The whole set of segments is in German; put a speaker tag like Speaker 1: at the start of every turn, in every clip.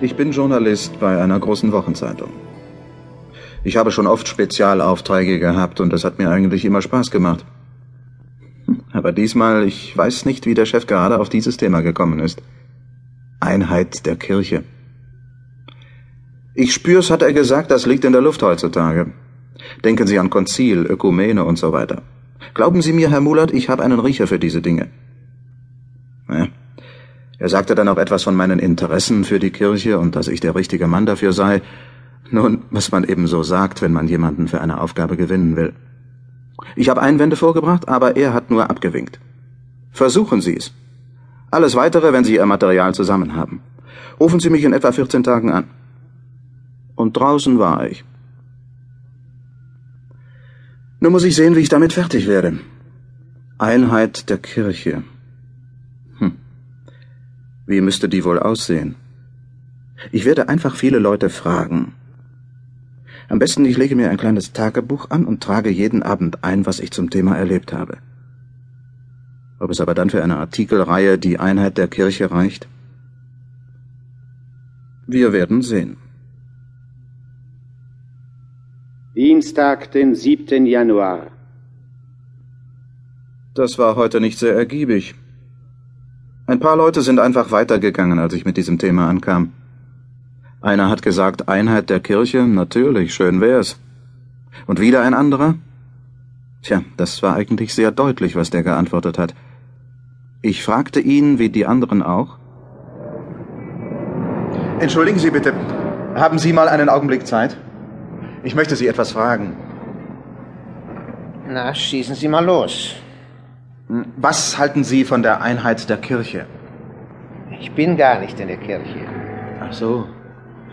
Speaker 1: Ich bin Journalist bei einer großen Wochenzeitung. Ich habe schon oft Spezialaufträge gehabt und es hat mir eigentlich immer Spaß gemacht. Aber diesmal, ich weiß nicht, wie der Chef gerade auf dieses Thema gekommen ist. Einheit der Kirche. Ich spür's, hat er gesagt, das liegt in der Luft heutzutage. Denken Sie an Konzil, Ökumene und so weiter. Glauben Sie mir, Herr Mullert, ich habe einen Riecher für diese Dinge. Ja. Er sagte dann auch etwas von meinen Interessen für die Kirche und dass ich der richtige Mann dafür sei. Nun, was man eben so sagt, wenn man jemanden für eine Aufgabe gewinnen will. Ich habe Einwände vorgebracht, aber er hat nur abgewinkt. Versuchen Sie es. Alles weitere, wenn Sie Ihr Material zusammen haben. Rufen Sie mich in etwa 14 Tagen an. Und draußen war ich. Nun muss ich sehen, wie ich damit fertig werde. Einheit der Kirche. Wie müsste die wohl aussehen? Ich werde einfach viele Leute fragen. Am besten, ich lege mir ein kleines Tagebuch an und trage jeden Abend ein, was ich zum Thema erlebt habe. Ob es aber dann für eine Artikelreihe die Einheit der Kirche reicht? Wir werden sehen.
Speaker 2: Dienstag, den 7. Januar.
Speaker 1: Das war heute nicht sehr ergiebig. Ein paar Leute sind einfach weitergegangen, als ich mit diesem Thema ankam. Einer hat gesagt, Einheit der Kirche, natürlich, schön wär's. Und wieder ein anderer? Tja, das war eigentlich sehr deutlich, was der geantwortet hat. Ich fragte ihn, wie die anderen auch. Entschuldigen Sie bitte, haben Sie mal einen Augenblick Zeit? Ich möchte Sie etwas fragen.
Speaker 3: Na, schießen Sie mal los.
Speaker 1: Was halten Sie von der Einheit der Kirche?
Speaker 3: Ich bin gar nicht in der Kirche.
Speaker 1: Ach so.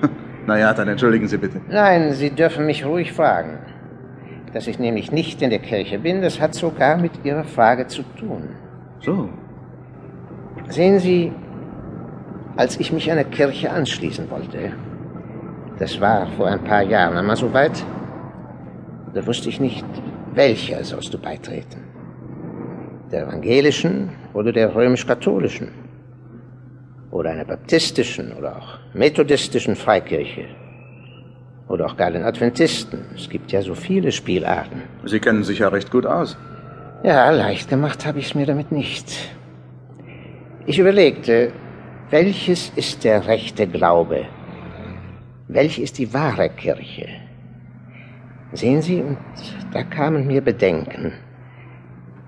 Speaker 1: Naja, dann entschuldigen Sie bitte.
Speaker 3: Nein, Sie dürfen mich ruhig fragen. Dass ich nämlich nicht in der Kirche bin, das hat sogar mit Ihrer Frage zu tun.
Speaker 1: So.
Speaker 3: Sehen Sie, als ich mich einer Kirche anschließen wollte, das war vor ein paar Jahren einmal so weit, da wusste ich nicht, welcher sollst du beitreten. Der evangelischen oder der römisch-katholischen? oder einer baptistischen oder auch methodistischen Freikirche oder auch gar den Adventisten. Es gibt ja so viele Spielarten.
Speaker 1: Sie kennen sich ja recht gut aus.
Speaker 3: Ja, leicht gemacht habe ich es mir damit nicht. Ich überlegte, welches ist der rechte Glaube? Welche ist die wahre Kirche? Sehen Sie, und da kamen mir Bedenken.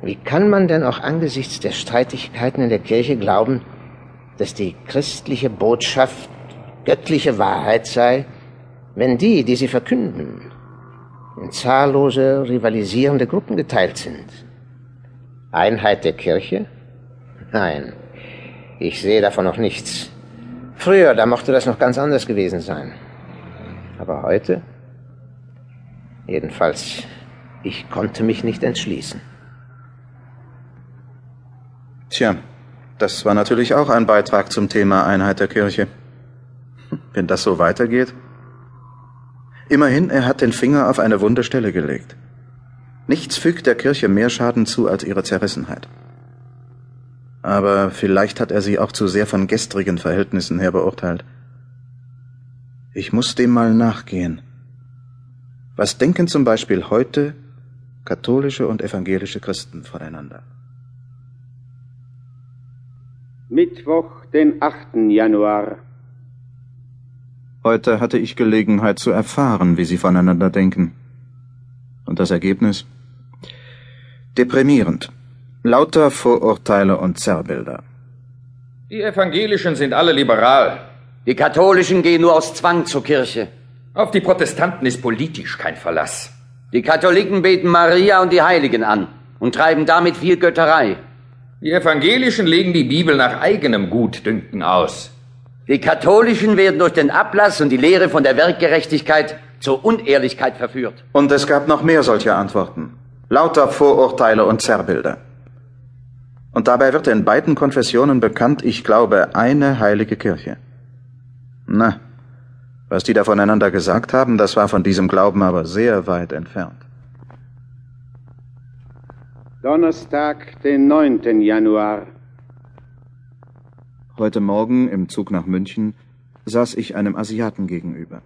Speaker 3: Wie kann man denn auch angesichts der Streitigkeiten in der Kirche glauben, dass die christliche Botschaft göttliche Wahrheit sei, wenn die, die sie verkünden, in zahllose rivalisierende Gruppen geteilt sind. Einheit der Kirche? Nein, ich sehe davon noch nichts. Früher, da mochte das noch ganz anders gewesen sein. Aber heute? Jedenfalls, ich konnte mich nicht entschließen.
Speaker 1: Tja, das war natürlich auch ein Beitrag zum Thema Einheit der Kirche. Wenn das so weitergeht. Immerhin, er hat den Finger auf eine wunde Stelle gelegt. Nichts fügt der Kirche mehr Schaden zu als ihre Zerrissenheit. Aber vielleicht hat er sie auch zu sehr von gestrigen Verhältnissen her beurteilt. Ich muss dem mal nachgehen. Was denken zum Beispiel heute katholische und evangelische Christen voneinander?
Speaker 2: Mittwoch, den 8. Januar.
Speaker 1: Heute hatte ich Gelegenheit zu erfahren, wie sie voneinander denken. Und das Ergebnis? Deprimierend. Lauter Vorurteile und Zerrbilder.
Speaker 4: Die Evangelischen sind alle liberal.
Speaker 5: Die Katholischen gehen nur aus Zwang zur Kirche.
Speaker 4: Auf die Protestanten ist politisch kein Verlass.
Speaker 5: Die Katholiken beten Maria und die Heiligen an und treiben damit viel Götterei.
Speaker 4: Die Evangelischen legen die Bibel nach eigenem Gutdünken aus.
Speaker 5: Die Katholischen werden durch den Ablass und die Lehre von der Werkgerechtigkeit zur Unehrlichkeit verführt.
Speaker 1: Und es gab noch mehr solcher Antworten. Lauter Vorurteile und Zerrbilder. Und dabei wird in beiden Konfessionen bekannt, ich glaube, eine heilige Kirche. Na, was die da voneinander gesagt haben, das war von diesem Glauben aber sehr weit entfernt.
Speaker 2: Donnerstag, den 9. Januar.
Speaker 1: Heute Morgen im Zug nach München saß ich einem Asiaten gegenüber.